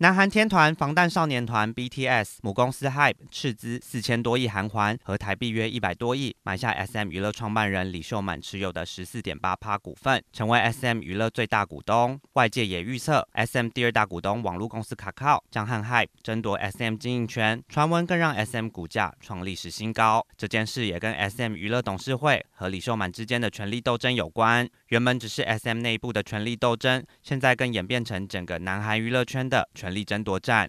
南韩天团防弹少年团 BTS 母公司 HYBE 斥资四千多亿韩元和台币约一百多亿买下 SM 娱乐创办人李秀满持有的十四点八趴股份，成为 SM 娱乐最大股东。外界也预测 SM 第二大股东网络公司 Kakao 将和 HYBE 争夺 SM 经营权，传闻更让 SM 股价创历史新高。这件事也跟 SM 娱乐董事会和李秀满之间的权力斗争有关。原本只是 SM 内部的权力斗争，现在更演变成整个南韩娱乐圈的权权力争夺战。